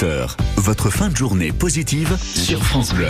18h. Votre fin de journée positive sur France Bleu.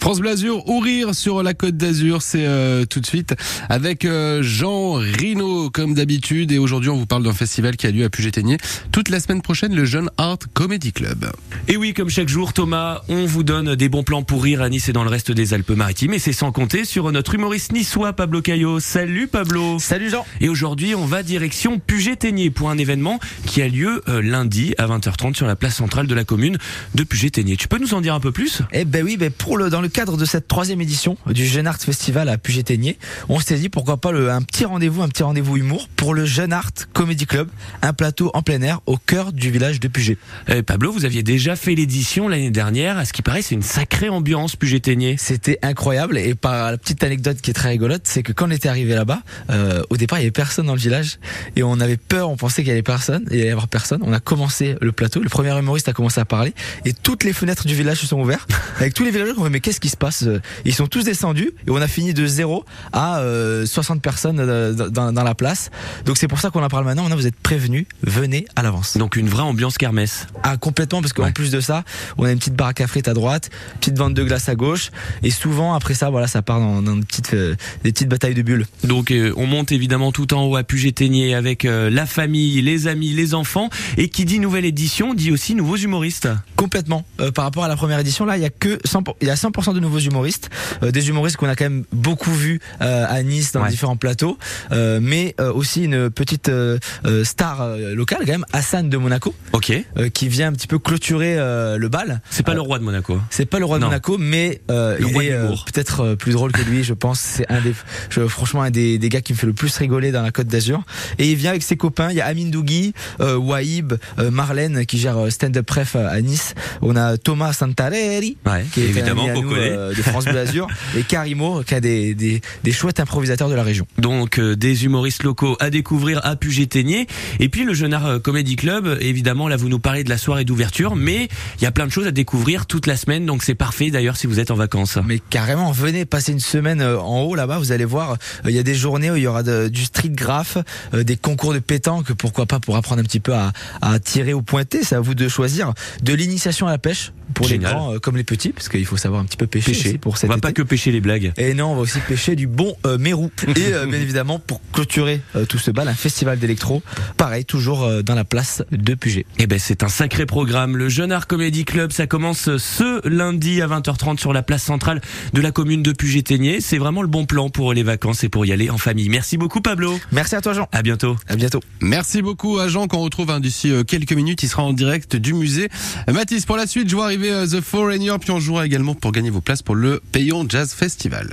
France Blasure ou rire sur la Côte d'Azur, c'est euh, tout de suite avec euh, Jean Rino comme d'habitude et aujourd'hui on vous parle d'un festival qui a lieu à Puget-Théniers toute la semaine prochaine, le Jeune Art Comedy Club. Et oui, comme chaque jour, Thomas, on vous donne des bons plans pour rire à Nice et dans le reste des Alpes-Maritimes et c'est sans compter sur notre humoriste niçois Pablo Caillot. Salut Pablo. Salut Jean. Et aujourd'hui, on va direction Puget-Théniers pour un événement qui a lieu euh, lundi à 20h30 sur la place centrale de la commune de Puget-Théniers. Tu peux nous en dire un peu plus? Eh ben oui, ben pour le dans le cadre de cette troisième édition du Jeune Art Festival à Puget-Théniers, on s'est dit pourquoi pas le, un petit rendez-vous, un petit rendez-vous humour pour le Jeune Art Comedy Club, un plateau en plein air au cœur du village de Puget. Eh, Pablo, vous aviez déjà fait l'édition l'année dernière. À ce qui paraît, c'est une sacrée ambiance Puget-Théniers. C'était incroyable et par la petite anecdote qui est très rigolote, c'est que quand on était arrivé là-bas, euh, au départ il y avait personne dans le village et on avait peur, on pensait qu'il y avait personne, il y allait y avoir personne. On a commencé le plateau, le premier humoriste a commencé à parler et toutes les fenêtres du village se sont ouvertes avec tous les villageois. qui ont dit, Mais qu'est-ce qui se passe Ils sont tous descendus et on a fini de zéro à euh, 60 personnes euh, dans, dans la place. Donc c'est pour ça qu'on en parle maintenant. Maintenant vous êtes prévenus, venez à l'avance. Donc une vraie ambiance kermesse. Ah complètement parce qu'en Ouais. plus de ça, on a une petite baraque à frites à droite, petite vente de glace à gauche et souvent après ça voilà ça part dans, dans des petites euh, des petites batailles de bulles. Donc euh, on monte évidemment tout en haut à Puget-Théniers avec euh, la famille, les amis, les enfants. Et qui dit nouvelle édition dit aussi nouveaux humoristes. Complètement. Euh, par rapport à la première édition, là, il y a que 100%, il y a 100% de nouveaux humoristes, euh, des humoristes qu'on a quand même beaucoup vus euh, à Nice dans Ouais. différents plateaux, euh, mais euh, aussi une petite euh, star locale quand même, Hassan de Monaco, Ok. euh, qui vient un petit peu clôturer euh, le bal. C'est pas le roi de Monaco. C'est pas le roi de Non. Monaco, mais euh, il est euh, peut-être plus drôle que lui. Je pense c'est un des, je- franchement un des, des gars qui me fait le plus rigoler dans la Côte d'Azur. Et il vient avec ses copains. Il y a Amine Dougui, euh, euh, Marlène qui gère euh, stand-up pref à Nice. On a Thomas Santarelli Ouais, qui est évidemment à nous. Euh, de France Bleu Azur et Karimo qui a des, des, des chouettes improvisateurs de la région. Donc euh, des humoristes locaux à découvrir à Puget-Théniers. Et puis le Jeune Art euh, Comedy Club, évidemment, là vous nous parlez de la soirée d'ouverture, mais il y a plein de choses à découvrir toute la semaine, donc c'est parfait d'ailleurs si vous êtes en vacances. Mais carrément, venez passer une semaine en haut là-bas, vous allez voir, il y a des journées où il y aura de- du street graph, des concours de pétanque, pourquoi pas pour apprendre un petit peu à, à tirer ou pointer, c'est à vous de choisir, de l'initiation à la pêche pour Génial. les grands euh, comme les petits, parce qu'il faut savoir un petit peu pêcher, Pêcher. pour On va été. pas que pêcher les blagues. Et non, on va aussi pêcher du bon euh, mérou. Et euh, bien évidemment, pour clôturer euh, tout ce bal, un festival d'électro, pareil, toujours euh, dans la place de Puget. Eh ben c'est un sacré programme. Le Jeune Art Comedy Club, ça commence ce lundi à 20h30 sur la place centrale de la commune de Puget-Théniers. C'est vraiment le bon plan pour les vacances et pour y aller en famille. Merci beaucoup Pablo. Merci à toi Jean, À bientôt. à bientôt. Merci beaucoup à Jean qu'on retrouve hein, d'ici quelques minutes. Il sera en direct du musée. Mathis, pour la suite, je vois arriver The Foreigner, puis on jouera également pour gagner vos places pour le Payon Jazz Festival.